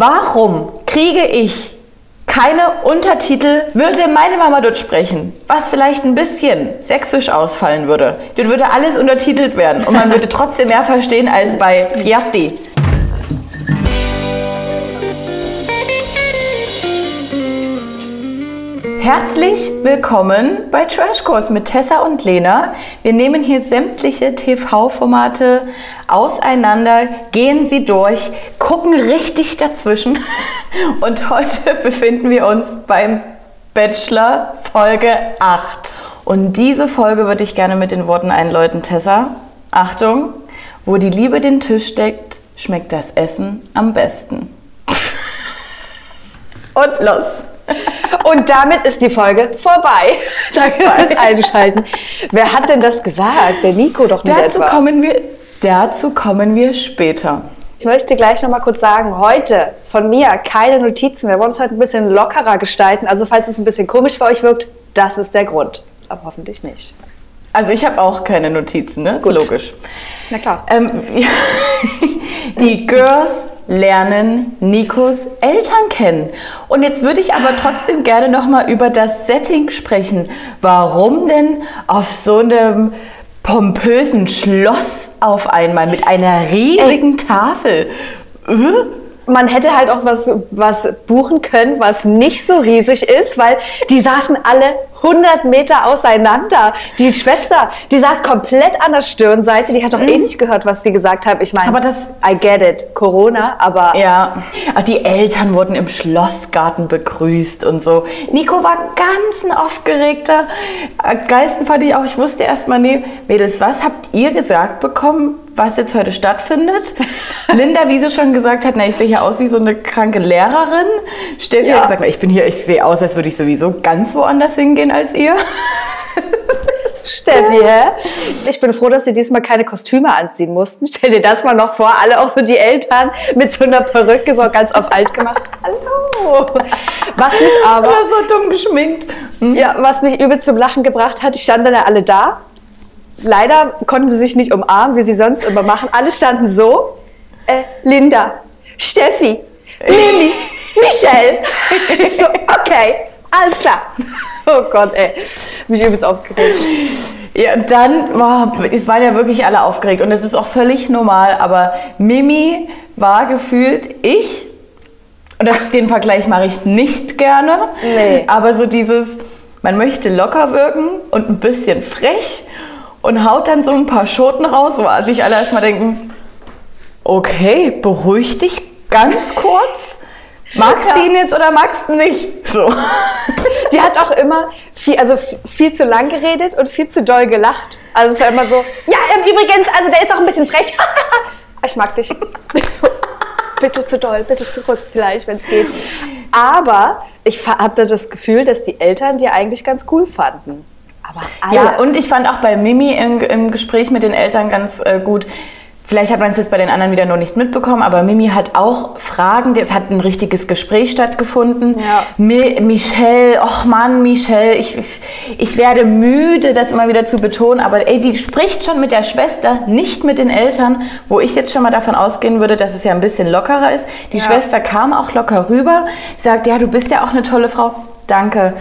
Warum kriege ich keine Untertitel, würde meine Mama dort sprechen, was vielleicht ein bisschen sächsisch ausfallen würde. Dort würde alles untertitelt werden und man würde trotzdem mehr verstehen als bei Piatti. Herzlich willkommen bei Trashkurs mit Tessa und Lena. Wir nehmen hier sämtliche TV-Formate auseinander, gehen sie durch, gucken richtig dazwischen und heute befinden wir uns beim Bachelor Folge 8. Und diese Folge würde ich gerne mit den Worten einläuten, Tessa. Achtung, wo die Liebe den Tisch deckt, schmeckt das Essen am besten. Und los! Und damit ist die Folge vorbei. Danke fürs Einschalten. Wer hat denn das gesagt? Der Nico doch nicht Dazu etwa. kommen wir, dazu kommen wir später. Ich möchte gleich noch mal kurz sagen, heute von mir keine Notizen. Wir wollen es heute ein bisschen lockerer gestalten. Also falls es ein bisschen komisch für euch wirkt, das ist der Grund. Aber hoffentlich nicht. Also ich habe auch keine Notizen, ne? Ist Gut. Logisch. Na klar. Ähm, die Girls lernen Nikos Eltern kennen. Und jetzt würde ich aber trotzdem gerne noch mal über das Setting sprechen. Warum denn auf so einem pompösen Schloss auf einmal mit einer riesigen Tafel? Äh? Man hätte halt auch was, was buchen können, was nicht so riesig ist, weil die saßen alle 100 Meter auseinander. Die Schwester, die saß komplett an der Stirnseite, die hat doch eh nicht gehört, was sie gesagt haben. Ich meine, Aber das- I get it, Corona, aber Ja, Ach, die Eltern wurden im Schlossgarten begrüßt und so. Nico war ganz ein aufgeregter. Am Geisten fand ich auch, ich wusste erst mal, nee, Mädels, was habt ihr gesagt bekommen, was jetzt heute stattfindet? Linda, wie sie schon gesagt hat, na, ich sehe hier aus wie so eine kranke Lehrerin. Steffi Ja. hat gesagt, na, ich bin hier, ich sehe aus, als würde ich sowieso ganz woanders hingehen als ihr. Steffi, hä? Ich bin froh, dass sie diesmal keine Kostüme anziehen mussten. Stell dir das mal noch vor, alle auch so die Eltern mit so einer Perücke so ganz auf alt gemacht. Hallo! Was mich aber, Oder so dumm geschminkt. ja, was mich übel zum Lachen gebracht hat, die standen dann ja alle da. Leider konnten sie sich nicht umarmen, wie sie sonst immer machen. Alle standen so. Äh, Linda, Steffi, Lilly, Michelle. Ich so, okay, alles klar. Oh Gott, ey. Mich übelst aufgeregt. Ja, und dann, boah, es waren ja wirklich alle aufgeregt und es ist auch völlig normal, aber Mimi war gefühlt ich, und das, den Vergleich mache ich nicht gerne, Nee. aber so dieses, man möchte locker wirken und ein bisschen frech und haut dann so ein paar Schoten raus, wo sich alle erstmal denken, okay, beruhig dich ganz kurz. Magst du Ja. ihn jetzt oder magst du nicht? So. Die hat auch immer viel, also viel zu lang geredet und viel zu doll gelacht. Also es war immer so, ja, übrigens, also der ist auch ein bisschen frech. ich mag dich. bisschen zu doll, bisschen zurück vielleicht, wenn es geht. Aber ich habe das Gefühl, dass die Eltern die eigentlich ganz cool fanden. Aber. Ja, und ich fand auch bei Mimi im, im Gespräch mit den Eltern ganz äh, gut. Vielleicht hat man es jetzt bei den anderen wieder noch nicht mitbekommen, aber Mimi hat auch Fragen. Es hat ein richtiges Gespräch stattgefunden. Ja. Mi Michelle, ach Mann, Michelle, ich, ich, ich werde müde, das immer wieder zu betonen, aber ey, die spricht schon mit der Schwester, nicht mit den Eltern, wo ich jetzt schon mal davon ausgehen würde, dass es ja ein bisschen lockerer ist. Die Ja. Schwester kam auch locker rüber, sagt, ja, du bist ja auch eine tolle Frau. Danke.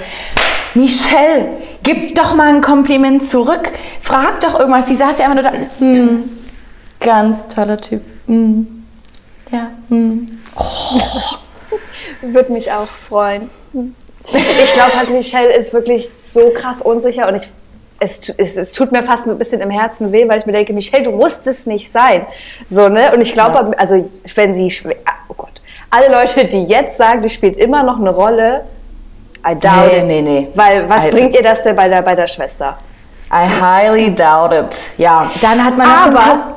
Michelle, gib doch mal ein Kompliment zurück. Frag doch irgendwas. Sie saß ja immer nur da. Hm, ganz toller Typ. Hm. Ja, hm. Würde mich auch freuen. Ich glaube halt, Michelle ist wirklich so krass unsicher und ich, es, es, es tut mir fast ein bisschen im Herzen weh, weil ich mir denke, Michelle, du musst es nicht sein. So, ne? Und ich glaube, also, wenn sie, ah, oh Gott, alle Leute, die jetzt sagen, die spielt immer noch eine Rolle, I doubt Nee, it. nee, nee. Weil, was I- bringt ihr das denn bei der, bei der Schwester? I highly doubt it. Ja, dann hat man das Aber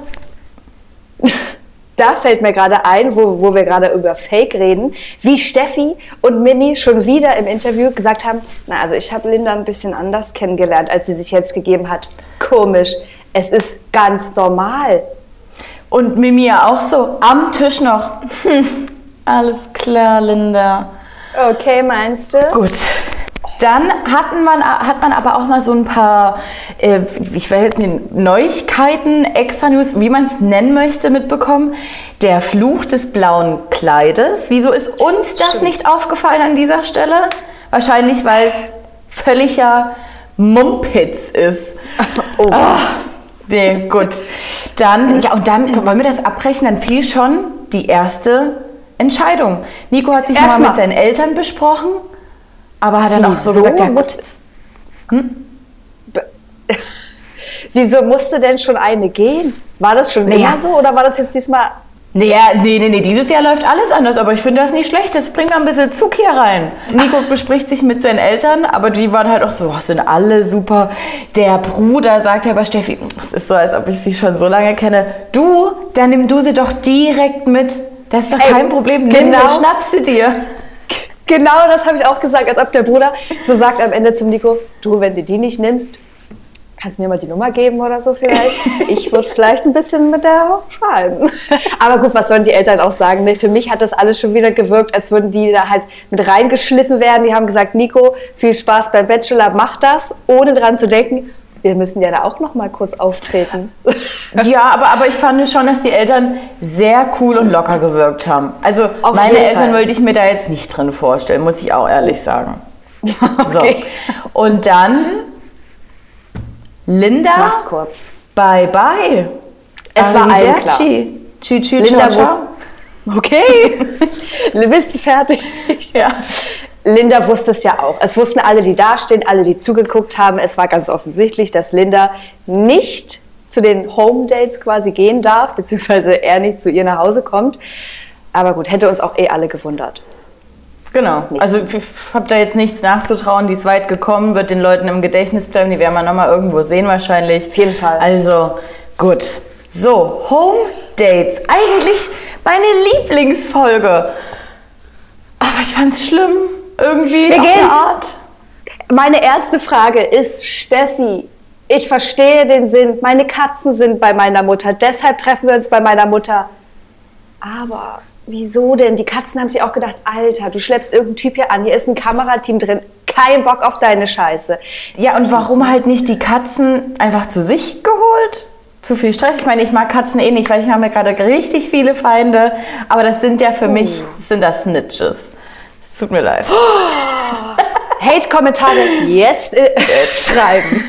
da fällt mir gerade ein, wo, wo wir gerade über Fake reden, wie Steffi und Mimi schon wieder im Interview gesagt haben, na also ich habe Linda ein bisschen anders kennengelernt, als sie sich jetzt gegeben hat. Komisch. Es ist ganz normal. Und Mimi ja auch so, am Tisch noch. Hm, alles klar, Linda. Okay, meinst du? Gut. Dann hatten man, hat man aber auch mal so ein paar, äh, ich weiß jetzt nicht, Neuigkeiten, Extra-News, wie man es nennen möchte, mitbekommen. Der Fluch des blauen Kleides. Wieso ist uns das nicht aufgefallen an dieser Stelle? Wahrscheinlich, weil es völliger Mumpitz ist. Oh. Ah, nee, gut. Dann, ja, und dann, wollen wir das abbrechen? Dann fiel schon die erste Entscheidung. Nico hat sich Erst mal mit seinen Eltern besprochen, aber hat dann auch so gesagt, ja, gut, muss- jetzt Wieso musste denn schon eine gehen? War das schon Naja. immer so oder war das jetzt diesmal Naja, nee, nee, nee, dieses Jahr läuft alles anders, aber ich finde das nicht schlecht. Das bringt da ein bisschen Zug hier rein. Nico bespricht sich mit seinen Eltern, aber die waren halt auch so, oh, sind alle super. Der Bruder sagt ja bei Steffi, es ist so, als ob ich sie schon so lange kenne. Du, dann nimm du sie doch direkt mit. Das ist doch Ey, kein Problem. Nimm genau. sie, schnapp sie dir. Genau das habe ich auch gesagt, als ob der Bruder so sagt am Ende zum Nico, du, wenn du die nicht nimmst, kannst du mir mal die Nummer geben oder so vielleicht. Ich würde vielleicht ein bisschen mit der schreiben. Aber gut, was sollen die Eltern auch sagen? Ne? Für mich hat das alles schon wieder gewirkt, als würden die da halt mit reingeschliffen werden. Die haben gesagt, Nico, viel Spaß beim Bachelor, mach das, ohne dran zu denken, wir müssen ja da auch noch mal kurz auftreten. Ja, aber, aber ich fand schon, dass die Eltern sehr cool und locker gewirkt haben. Also Auf meine Eltern Fall. wollte ich mir da jetzt nicht drin vorstellen, muss ich auch ehrlich sagen. Okay. So. Und dann Linda, Mach's kurz. bye bye. Es war allen klar. Tschü, tschü, Linda ciao, ciao. okay, bist du fertig? Ja. Linda wusste es ja auch. Es wussten alle, die dastehen, alle, die zugeguckt haben. Es war ganz offensichtlich, dass Linda nicht zu den Home Dates quasi gehen darf, beziehungsweise er nicht zu ihr nach Hause kommt. Aber gut, hätte uns auch eh alle gewundert. Genau. Also ich habe da jetzt nichts nachzutrauen. Die ist weit gekommen, wird den Leuten im Gedächtnis bleiben. Die werden wir nochmal irgendwo sehen wahrscheinlich. Auf jeden Fall. Also gut. So, Home Dates. Eigentlich meine Lieblingsfolge. Aber ich fand's schlimm. Irgendwie Wir auf gehen- eine Art. Meine erste Frage ist, Steffi, ich verstehe den Sinn. Meine Katzen sind bei meiner Mutter, deshalb treffen wir uns bei meiner Mutter. Aber wieso denn? Die Katzen haben sich auch gedacht, Alter, du schleppst irgendeinen Typ hier an, hier ist ein Kamerateam drin, kein Bock auf deine Scheiße. Ja, und warum halt nicht die Katzen einfach zu sich geholt? Zu viel Stress. Ich meine, ich mag Katzen eh nicht, weil ich habe mir gerade richtig viele Feinde. Aber das sind ja für mich, sind das Snitches. Es tut mir leid. Hate-Kommentare jetzt äh, schreiben.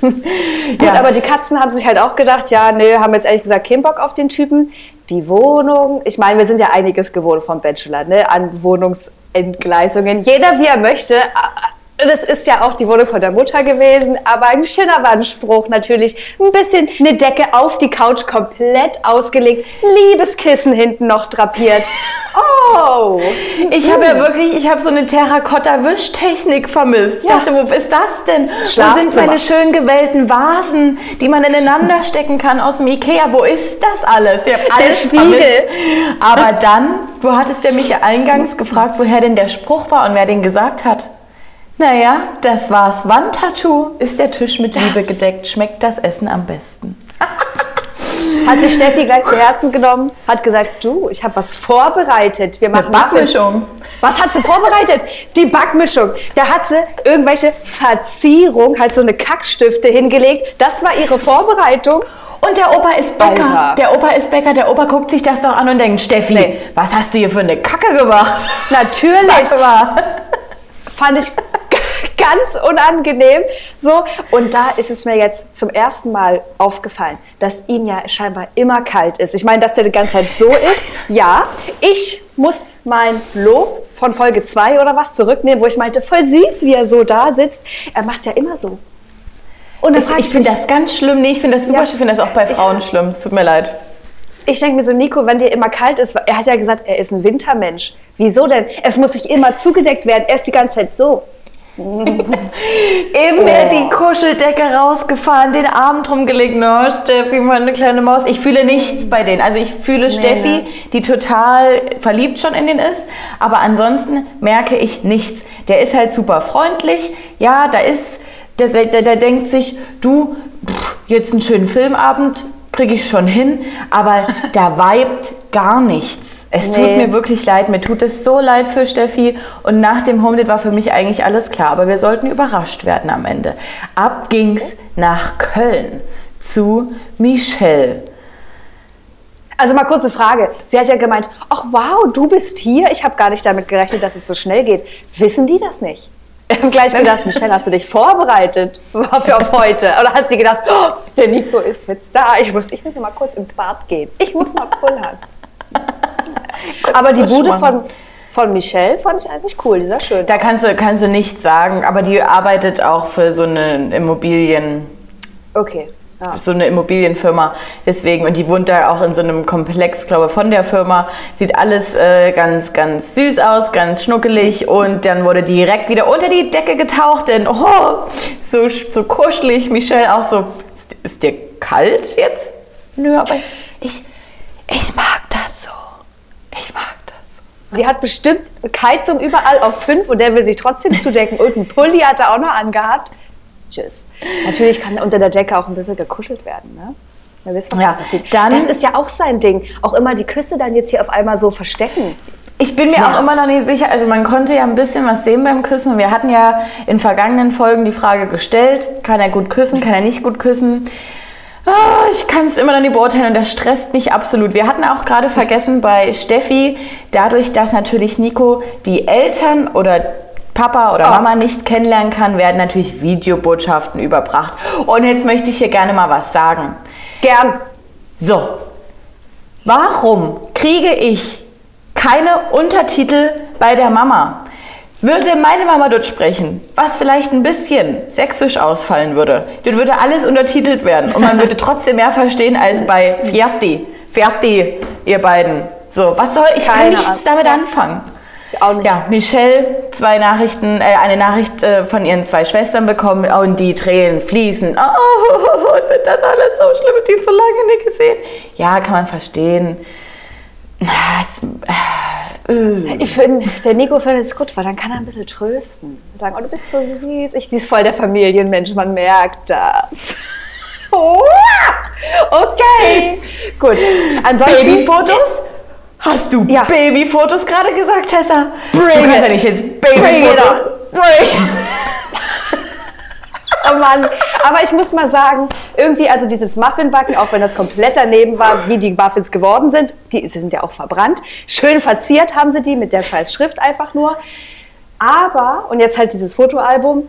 Gut, Ja. aber die Katzen haben sich halt auch gedacht, ja, nö, haben jetzt ehrlich gesagt keinen Bock auf den Typen. Die Wohnung, ich meine, wir sind ja einiges gewohnt vom Bachelor, ne, an Wohnungsentgleisungen. Jeder wie er möchte. Das ist ja auch die Wohnung von der Mutter gewesen, aber ein schöner Wandspruch natürlich. Ein bisschen eine Decke auf die Couch komplett ausgelegt, Liebeskissen hinten noch drapiert. Oh! Ich habe ja wirklich, ich habe so eine Terrakotta-Wischtechnik vermisst. Ich Ja. dachte, wo ist das denn? Wo sind meine schön gewählten Vasen, die man ineinander stecken kann aus dem Ikea? Wo ist das alles? Ich habe alles Spiegel. vermisst. Aber dann, wo hattest der mich eingangs gefragt, woher denn der Spruch war und wer den gesagt hat? Naja, das war's. Wandtattoo ist der Tisch mit Das. Liebe gedeckt. Schmeckt das Essen am besten. Hat sich Steffi gleich zu Herzen genommen, hat gesagt, du, ich habe was vorbereitet. Wir machen. Backmischung. Was hat sie vorbereitet? Die Backmischung. Da hat sie irgendwelche Verzierung, halt so eine Kackstifte hingelegt. Das war ihre Vorbereitung. Und der Opa ist Bäcker. Alter. Der Opa ist Bäcker. Der Opa guckt sich das doch an und denkt, Steffi, Nee. was hast du hier für eine Kacke gemacht? Natürlich. Fand ich ganz unangenehm. So, und da ist es mir jetzt zum ersten Mal aufgefallen, dass ihm ja scheinbar immer kalt ist. Ich meine, dass der die ganze Zeit so ist. Ja, ich muss mein Lob von Folge 2 oder was zurücknehmen, wo ich meinte, voll süß, wie er so da sitzt. Er macht ja immer so. Und dann Ich, ich finde das ganz schlimm. Nee, ich finde das super Ja. schlimm. Ich finde das auch bei Frauen schlimm. Es tut mir leid. Ich denke mir so, Nico, wenn dir immer kalt ist, er hat ja gesagt, er ist ein Wintermensch. Wieso denn? Es muss sich immer zugedeckt werden. Er ist die ganze Zeit so. Eben mir Oh. die Kuscheldecke rausgefahren, den Arm drum gelegt. No, Steffi, meine kleine Maus. Ich fühle nichts bei denen. Also ich fühle Steffi, ne. die total verliebt schon in den ist. Aber ansonsten merke ich nichts. Der ist halt super freundlich. Ja, da ist, der, der, der denkt sich, du, pff, jetzt einen schönen Filmabend kriege ich schon hin. Aber da vibet gar nichts. Es tut Nee. mir wirklich leid. Mir tut es so leid für Steffi. Und nach dem Home Date war für mich eigentlich alles klar. Aber wir sollten überrascht werden am Ende. Ab ging's nach Köln. zu Michelle. Also mal kurze Frage. Sie hat ja gemeint, ach wow, du bist hier. Ich habe gar nicht damit gerechnet, dass es so schnell geht. Wissen die das nicht? Wir haben gleich gedacht, Michelle, hast du dich vorbereitet für auf heute? Oder hat sie gedacht, oh, der Nico ist jetzt da. Ich muss, ich muss mal kurz ins Bad gehen. Ich muss mal pullern. Aber die Bude von, von Michelle fand ich eigentlich cool. Die sah schön. Da kannst du, kannst du nichts sagen, aber die arbeitet auch für so eine Immobilien. Okay. Ja. so eine Immobilienfirma. Deswegen, und die wohnt da auch in so einem Komplex, glaube ich, von der Firma. Sieht alles äh, ganz, ganz süß aus, ganz schnuckelig. Und dann wurde direkt wieder unter die Decke getaucht, denn oh, so, so kuschelig. Michelle auch so, ist, ist dir kalt jetzt? Nö, aber ich, ich mag das so. Ich mag das. Die hat bestimmt Keizung überall auf 5 und der will sich trotzdem zudecken. Und einen Pulli hat er auch noch angehabt. Tschüss. Natürlich kann unter der Decke auch ein bisschen gekuschelt werden, ne? Ihr wisst, was Ja, da passiert. dann- das ist ja auch sein Ding. Auch immer die Küsse dann jetzt hier auf einmal so verstecken. Ich bin mir auch immer noch nicht sicher. Also man konnte ja ein bisschen was sehen beim Küssen. Wir hatten ja in vergangenen Folgen die Frage gestellt, kann er gut küssen, kann er nicht gut küssen? Ah, ich kann es immer noch nicht beurteilen und das stresst mich absolut. Wir hatten auch gerade vergessen bei Steffi, dadurch, dass natürlich Nico die Eltern oder Papa oder Oh. Mama nicht kennenlernen kann, werden natürlich Videobotschaften überbracht. Und jetzt möchte ich hier gerne mal was sagen. Gern. So, warum kriege ich keine Untertitel bei der Mama? Würde meine Mama dort sprechen, was vielleicht ein bisschen sächsisch ausfallen würde, dort würde alles untertitelt werden und man würde trotzdem mehr verstehen als bei Fiatti. Fiatti, ihr beiden. So, was soll ich? kann Keine nichts Ahnung. damit anfangen. Auch nicht. Ja, Michelle, zwei Nachrichten, äh, eine Nachricht äh, von ihren zwei Schwestern bekommen und die Tränen fließen. Oh, finde das alles so schlimm, die so lange nicht gesehen. Ja, kann man verstehen. Ah, es- äh, Ich finde, der Nico findet es gut, weil dann kann er ein bisschen trösten. Sagen, oh, du bist so süß. Ich, sie ist voll der Familienmensch, man merkt das. Okay, gut. Ansonsten, Babyfotos? Hast du Ja. Babyfotos gerade gesagt, Tessa? Bring du kannst it. ja nicht jetzt Bring Babyfotos. Bring. Oh Mann, aber ich muss mal sagen, irgendwie, also dieses Muffinbacken, auch wenn das komplett daneben war, wie die Muffins geworden sind, die sind ja auch verbrannt. Schön verziert haben sie die mit der Schrift einfach nur. Aber, und jetzt halt dieses Fotoalbum,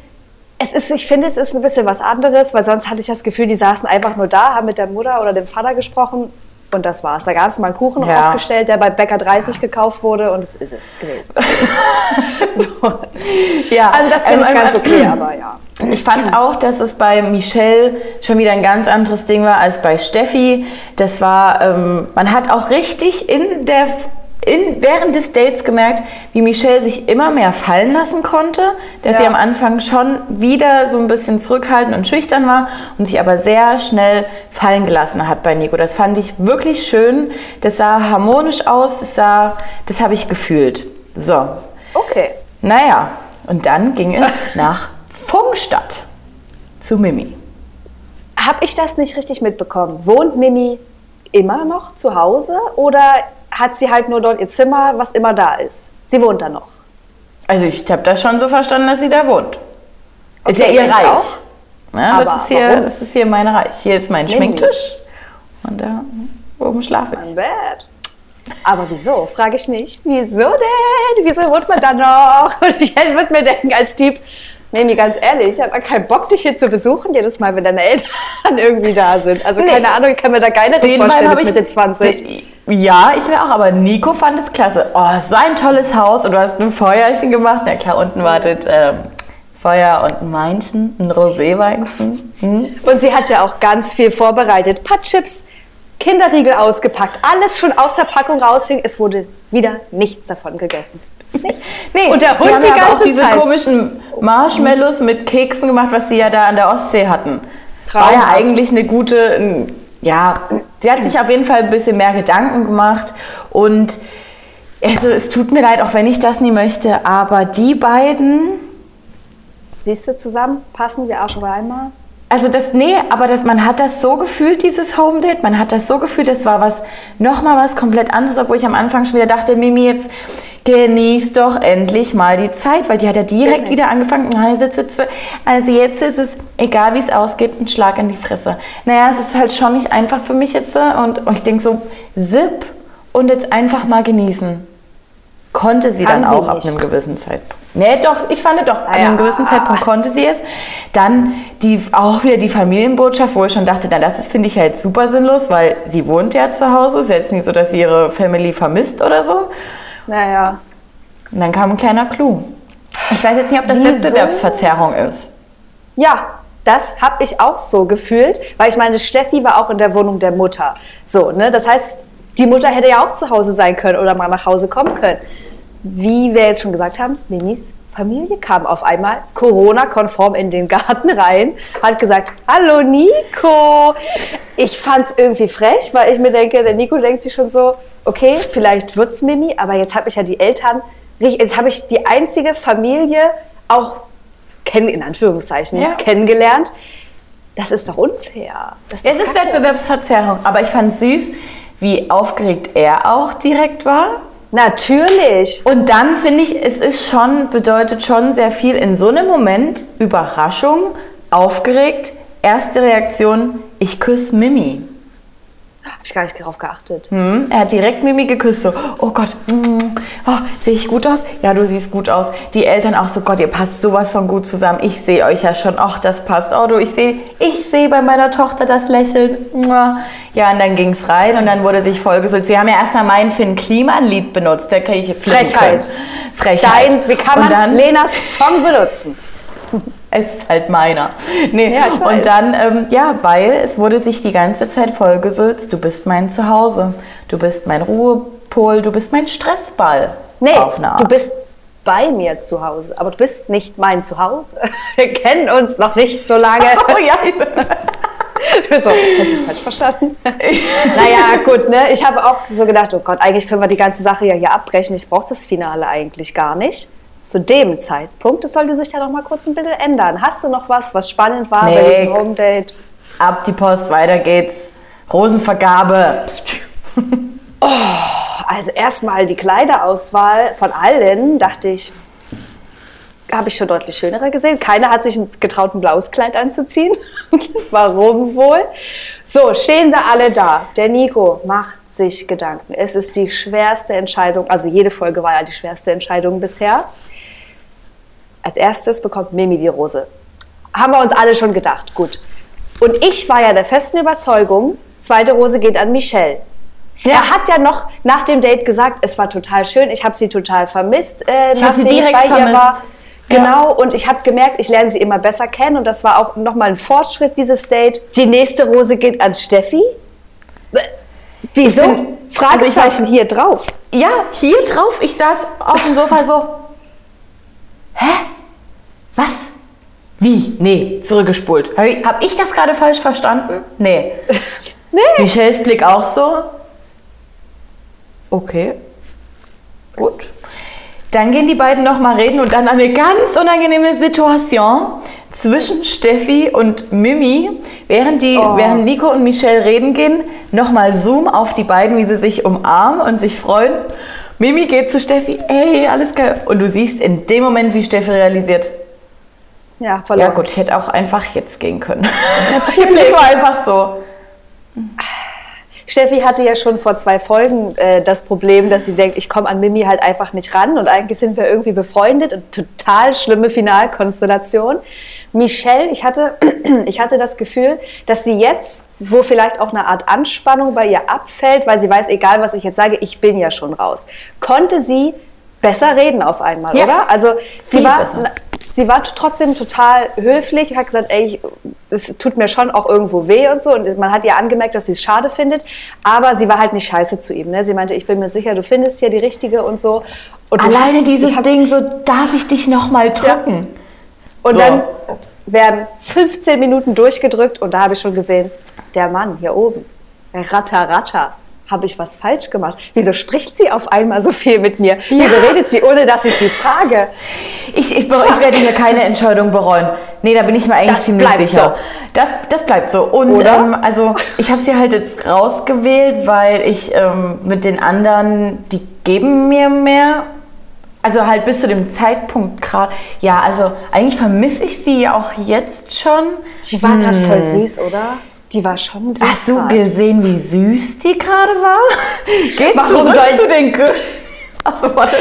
es ist, ich finde, es ist ein bisschen was anderes, weil sonst hatte ich das Gefühl, die saßen einfach nur da, haben mit der Mutter oder dem Vater gesprochen und das war's. Da gab es mal einen Kuchen Ja. aufgestellt, der bei Bäcker 30 gekauft wurde und es ist es gewesen. Ja, Also das finde ich ähm, ganz ähm, okay, aber ja. Ich fand auch, dass es bei Michelle schon wieder ein ganz anderes Ding war als bei Steffi. Das war, ähm, man hat auch richtig in der, in, während des Dates gemerkt, wie Michelle sich immer mehr fallen lassen konnte. Dass Ja. sie am Anfang schon wieder so ein bisschen zurückhaltend und schüchtern war und sich aber sehr schnell fallen gelassen hat bei Nico. Das fand ich wirklich schön. Das sah harmonisch aus. Das sah, das habe ich gefühlt. So, Okay. naja, und dann ging es nach Funkstadt zu Mimi. Habe ich das nicht richtig mitbekommen? Wohnt Mimi immer noch zu Hause oder hat sie halt nur dort ihr Zimmer, was immer da ist? Sie wohnt da noch. Also ich habe das schon so verstanden, dass sie da wohnt. Ist ja Okay, ihr ich Reich. Ja, Aber das, ist hier, warum? das ist hier mein Reich. Hier ist mein Mimi. Schminktisch und da oben schlafe ich. Mein Bett. Aber wieso? Frage ich mich. Wieso denn? Wieso wohnt man da noch? Und ich würde mir denken, als Typ, Mimi, ganz ehrlich, ich habe keinen Bock, dich hier zu besuchen, jedes Mal, wenn deine Eltern irgendwie da sind. Also Nee. keine Ahnung, ich kann mir da geileres Den vorstellen Vibe mit habe ich Mitte 20. Ja, ich mir auch, aber Nico fand es klasse. Oh, so ein tolles Haus und du hast ein Feuerchen gemacht. Na klar, unten wartet ähm, Feuer und ein Weinchen, ein Roséweinchen. Hm? Und sie hat ja auch ganz viel vorbereitet. Ein paar Chips, Kinderriegel ausgepackt, alles schon aus der Packung raushing. Es wurde wieder nichts davon gegessen. Nee, Und der die Hund die ja aber auch ganze diese Zeit. komischen Marshmallows mit Keksen gemacht, was sie ja da an der Ostsee hatten. War ja Traumhaft. eigentlich eine gute, ähm, ja, sie hat sich auf jeden Fall ein bisschen mehr Gedanken gemacht und also es tut mir leid, auch wenn ich das nie möchte, aber die beiden, Siehst du zusammen? Passen wir auch schon einmal? Also das, nee, aber das, man hat das so gefühlt, dieses Home Date, man hat das so gefühlt, das war was, nochmal was komplett anderes, obwohl ich am Anfang schon wieder dachte, Mimi, jetzt genieß doch endlich mal die Zeit, weil die hat ja direkt Wirklich? wieder angefangen, "Na, jetzt, jetzt, also jetzt ist es, egal wie es ausgeht, ein Schlag in die Fresse. Naja, es ist halt schon nicht einfach für mich jetzt äh, und, und ich denke so, zip und jetzt einfach mal genießen. Konnte sie Kann dann sie auch ab nicht. einem gewissen Zeitpunkt. Nee, doch, ich fand doch, ab ja. einem gewissen Zeitpunkt konnte sie es. Dann die, auch wieder die Familienbotschaft, wo ich schon dachte, na, das ist, finde ich halt super sinnlos, weil sie wohnt ja zu Hause. Ist jetzt nicht so, dass sie ihre Family vermisst oder so. Naja. Und dann kam ein kleiner Clou. Ich weiß jetzt nicht, ob das Wieso? Wettbewerbsverzerrung ist. Ja, das habe ich auch so gefühlt, weil ich meine, Steffi war auch in der Wohnung der Mutter. So, ne? Das heißt, die Mutter hätte ja auch zu Hause sein können oder mal nach Hause kommen können. Wie wir jetzt schon gesagt haben, Mimis Familie kam auf einmal Corona-konform in den Garten rein, hat gesagt, hallo Nico. Ich fand es irgendwie frech, weil ich mir denke, der Nico denkt sich schon so, okay, vielleicht wird's Mimi, aber jetzt habe ich ja die Eltern, jetzt habe ich die einzige Familie auch kennen, in Anführungszeichen, Ja. kennengelernt. Das ist doch unfair. Das Es doch ist kacke. Wettbewerbsverzerrung, aber ich fand süß, wie aufgeregt er auch direkt war. Natürlich. Und dann finde ich, es ist schon, bedeutet schon sehr viel in so einem Moment Überraschung, aufgeregt, erste Reaktion, ich küsse Mimi. Habe ich gar nicht darauf geachtet. Hm, er hat direkt Mimi geküsst, so, oh Gott, mm, oh, sehe ich gut aus? Ja, du siehst gut aus. Die Eltern auch so, Gott, ihr passt sowas von gut zusammen. Ich sehe euch ja schon, ach, das passt. Oh, du, ich sehe ich seh bei meiner Tochter das Lächeln. Ja, und dann ging es rein und dann wurde sich vollgesülzt. Sie haben ja erstmal mein Finn Kliman-Lied benutzt, da kann ich Frechheit. Frechheit. Dein, wie kann man dann, Lenas Song benutzen? Es ist halt meiner. Nee. Ja. Und dann, ähm, ja, weil es wurde sich die ganze Zeit vollgesülzt, du bist mein Zuhause, du bist mein Ruhepol, du bist mein Stressball. Nee, du bist bei mir zu Hause, aber du bist nicht mein Zuhause. Wir kennen uns noch nicht so lange. Oh ja. so, du es falsch verstanden? naja, gut, ne? Ich habe auch so gedacht, oh Gott, eigentlich können wir die ganze Sache ja hier abbrechen. Ich brauche das Finale eigentlich gar nicht. Zu dem Zeitpunkt, es sollte sich ja noch mal kurz ein bisschen ändern. Hast du noch was, was spannend war bei Nee. diesem Home Date? Ab die Post, weiter geht's. Rosenvergabe. Also erstmal die Kleiderauswahl von allen, dachte ich, habe ich schon deutlich schönere gesehen. Keiner hat sich getraut, ein blaues Kleid anzuziehen. Warum wohl? So, stehen sie alle da. Der Nico macht sich Gedanken. Es ist die schwerste Entscheidung, also jede Folge war ja die schwerste Entscheidung bisher. Als erstes bekommt Mimi die Rose. Haben wir uns alle schon gedacht, gut. Und ich war ja der festen Überzeugung, zweite Rose geht an Michelle. Er hat ja noch nach dem Date gesagt, es war total schön, ich habe sie total vermisst, äh, Ich hab sie nachdem direkt bei ihr vermisst. war. Ja. Genau, und ich habe gemerkt, ich lerne sie immer besser kennen und das war auch nochmal ein Fortschritt, dieses Date. Die nächste Rose geht an Steffi. Wieso? bin- Fragezeichen hier drauf. Ja, hier drauf, ich saß auf dem Sofa so. Hä? Was? Wie? Nee, zurückgespult. Habe ich, hab ich das gerade falsch verstanden? Nee. Nee. Michelles Blick auch so. Okay. Gut. Dann gehen die beiden noch mal reden und dann eine ganz unangenehme Situation zwischen Steffi und Mimi, während, die, Oh. während Nico und Michelle reden gehen, nochmal Zoom auf die beiden, wie sie sich umarmen und sich freuen. Mimi geht zu Steffi, ey, alles geil. Und du siehst in dem Moment, wie Steffi realisiert, Ja, ja verloren. gut, ich hätte auch einfach jetzt gehen können. Natürlich. Nico einfach so. Steffi hatte ja schon vor zwei Folgen äh, das Problem, dass sie denkt, ich komme an Mimi halt einfach nicht ran und eigentlich sind wir irgendwie befreundet und total schlimme Finalkonstellation. Michelle, ich hatte, ich hatte das Gefühl, dass sie jetzt, wo vielleicht auch eine Art Anspannung bei ihr abfällt, weil sie weiß, egal was ich jetzt sage, ich bin ja schon raus, konnte sie besser reden auf einmal, Ja. oder? Also sie Viel war, besser. sie war trotzdem total höflich, hat gesagt, ey, ich, es tut mir schon auch irgendwo weh und so. Und man hat ihr angemerkt, dass sie es schade findet, aber sie war halt nicht scheiße zu ihm. Ne? Sie meinte, ich bin mir sicher, du findest hier die richtige und so. Und Alleine hast- dieses ich hab- Ding, so darf ich dich noch mal drücken. Und So. dann werden 15 Minuten durchgedrückt und da habe ich schon gesehen, der Mann hier oben, ratter, ratter. Habe ich was falsch gemacht? Wieso spricht sie auf einmal so viel mit mir? Wieso redet sie, ohne dass ich sie frage? Ich, ich, bere- ich werde hier keine Entscheidung bereuen. Nee, da bin ich mir eigentlich Das ziemlich bleibt sicher. so. Das, das bleibt so. Und ähm, also ich habe sie halt jetzt rausgewählt, weil ich ähm, mit den anderen, die geben mir mehr. Also halt bis zu dem Zeitpunkt gerade. Ja, also eigentlich vermisse ich sie auch jetzt schon. Die war gerade voll süß, oder? Die war schon süß. Hast du gesehen, wie süß die gerade war? Geht Warum zurück soll- zu den Gö Achso, warte.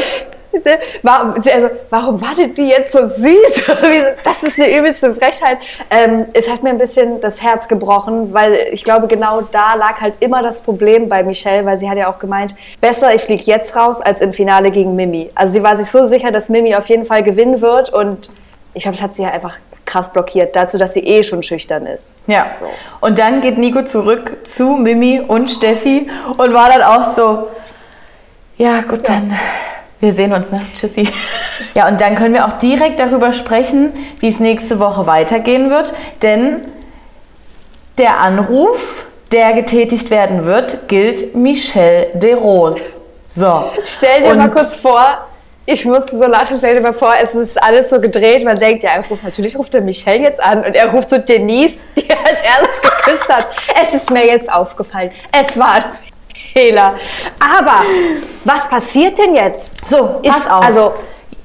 Warum, also, warum war denn die jetzt so süß? Das ist eine übelste Frechheit. Ähm, es hat mir ein bisschen das Herz gebrochen, weil ich glaube, genau da lag halt immer das Problem bei Michelle, weil sie hat ja auch gemeint, besser ich fliege jetzt raus als im Finale gegen Mimi. Also sie war sich so sicher, dass Mimi auf jeden Fall gewinnen wird und ich glaube, das hat sie ja einfach krass blockiert, dazu, dass sie eh schon schüchtern ist. Ja. So. Und dann geht Nico zurück zu Mimi und Steffi und war dann auch so, ja gut, dann wir sehen uns, ne? Tschüssi. Ja, und dann können wir auch direkt darüber sprechen, wie es nächste Woche weitergehen wird, denn der Anruf, der getätigt werden wird, gilt Michelle de Rose. So. Stell dir Und- mal kurz vor, ich musste so lachen, stell dir mal vor, es ist alles so gedreht, man denkt, ja, ruft, natürlich ruft er Michelle jetzt an und er ruft so Denise, die er als erstes geküsst hat. Es ist mir jetzt aufgefallen, es war ein Fehler. Aber was passiert denn jetzt? So, Ist- pass auf. also-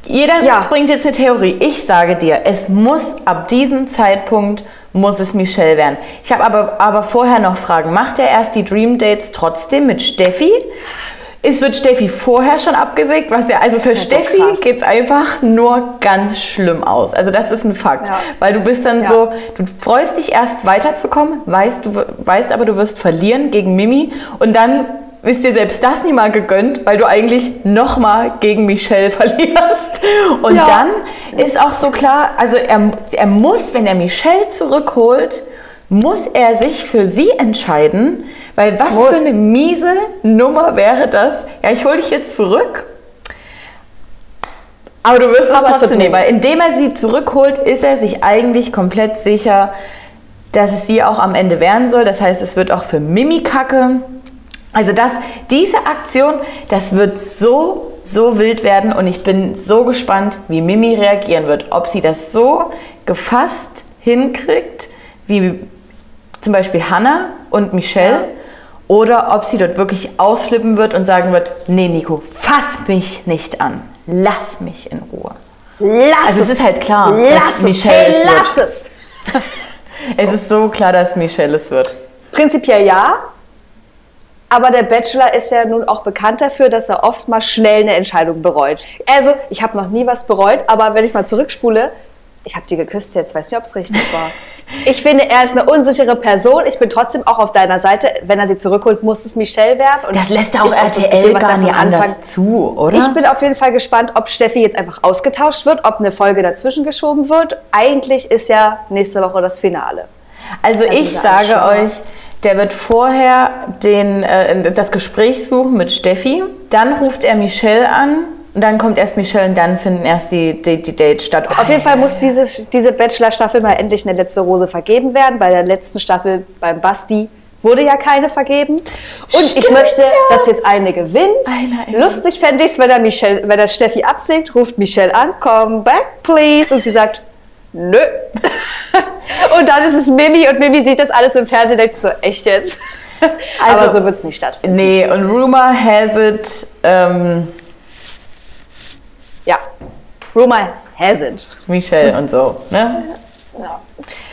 jeder Ja. bringt jetzt eine Theorie. Ich sage dir, es muss ab diesem Zeitpunkt muss es Michelle werden. Ich habe aber, aber vorher noch Fragen. Macht er erst die Dream Dates trotzdem mit Steffi? Es wird Steffi vorher schon abgesägt, was ja, also für ja so Steffi krass. geht's einfach nur ganz schlimm aus. Also das ist ein Fakt. Ja. Weil du bist dann Ja. so, du freust dich erst weiterzukommen, weißt, du weißt aber, du wirst verlieren gegen Mimi und dann ist dir selbst das nie mal gegönnt, weil du eigentlich nochmal gegen Michelle verlierst. Und Ja. dann ist auch so klar, also er, er muss, wenn er Michelle zurückholt, muss er sich für sie entscheiden, weil was Muss. für eine miese Nummer wäre das? Ja, ich hole dich jetzt zurück. Aber du wirst es Aber trotzdem nehmen, weil indem er sie zurückholt, ist er sich eigentlich komplett sicher, dass es sie auch am Ende werden soll. Das heißt, es wird auch für Mimi kacke. Also das, diese Aktion, das wird so, so wild werden und ich bin so gespannt, wie Mimi reagieren wird. Ob sie das so gefasst hinkriegt, wie zum Beispiel Hannah und Michelle, Ja. Oder ob sie dort wirklich ausflippen wird und sagen wird, nee Nico, fass mich nicht an, lass mich in Ruhe. Lass Also es ist halt klar, lass dass es, Michelle hey, es lass wird. es. Es ist so klar, dass Michelle es wird. Prinzipiell ja. Aber der Bachelor ist ja nun auch bekannt dafür, dass er oft mal schnell eine Entscheidung bereut. Also, ich habe noch nie was bereut, aber wenn ich mal zurückspule, ich habe die geküsst jetzt, weiß nicht, ob es richtig war. Ich finde, er ist eine unsichere Person. Ich bin trotzdem auch auf deiner Seite. Wenn er sie zurückholt, muss es Michelle werden. Und Das lässt auch RTL Gefühl, was er gar nicht von Anfang- anders zu, oder? Ich bin auf jeden Fall gespannt, ob Steffi jetzt einfach ausgetauscht wird, ob eine Folge dazwischen geschoben wird. Eigentlich ist ja nächste Woche das Finale. Also ich diese sage euch, der wird vorher den, äh, das Gespräch suchen mit Steffi, dann ruft er Michelle an, und dann kommt erst Michelle und dann finden erst die, die, die Dates statt. Auf jeden Fall muss diese, diese Bachelor-Staffel mal endlich eine letzte Rose vergeben werden. Bei der letzten Staffel beim Basti wurde ja keine vergeben. Und ich Stimmt, möchte, ja. dass jetzt eine gewinnt. Eine, eine. Lustig fände ich es, wenn Michelle, wenn er Steffi absägt, ruft Michelle an, come back please. Und sie sagt, nö. und dann ist es Mimi und Mimi sieht das alles im Fernsehen und denkt so, echt jetzt? Aber Also- so wird es nicht stattfinden. Nee, und Rumor has it, ähm, Ja. Rumor has it. Michelle und so, ne? Ja.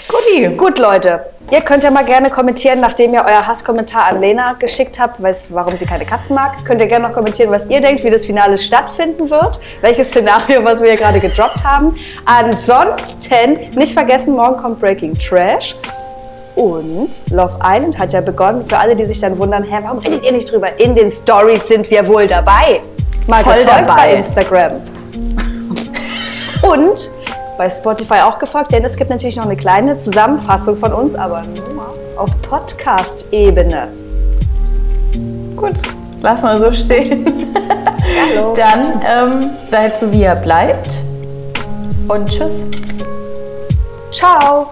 Guti. Gut, Leute. Ihr könnt ja mal gerne kommentieren, nachdem ihr euer Hasskommentar an Lena geschickt habt, weiß, warum sie keine Katzen mag. Könnt ihr gerne noch kommentieren, was ihr denkt, wie das Finale stattfinden wird. Welches Szenario, was wir hier gerade gedroppt haben. Ansonsten nicht vergessen, morgen kommt Breaking Trash. Und Love Island hat ja begonnen. Für alle, die sich dann wundern, hä, warum redet ihr nicht drüber? In den Stories sind wir wohl dabei. Mal Voll dabei. bei Instagram. Und bei Spotify auch gefolgt, denn es gibt natürlich noch eine kleine Zusammenfassung von uns, aber nur auf Podcast-Ebene. Gut, lass mal so stehen. Hallo. Dann ähm, seid so, wie ihr bleibt. Und tschüss. Ciao.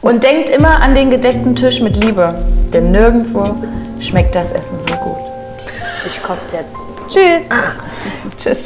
Und denkt immer an den gedeckten Tisch mit Liebe, denn nirgendwo schmeckt das Essen so gut. Ich kotze jetzt. Tschüss. Tschüss.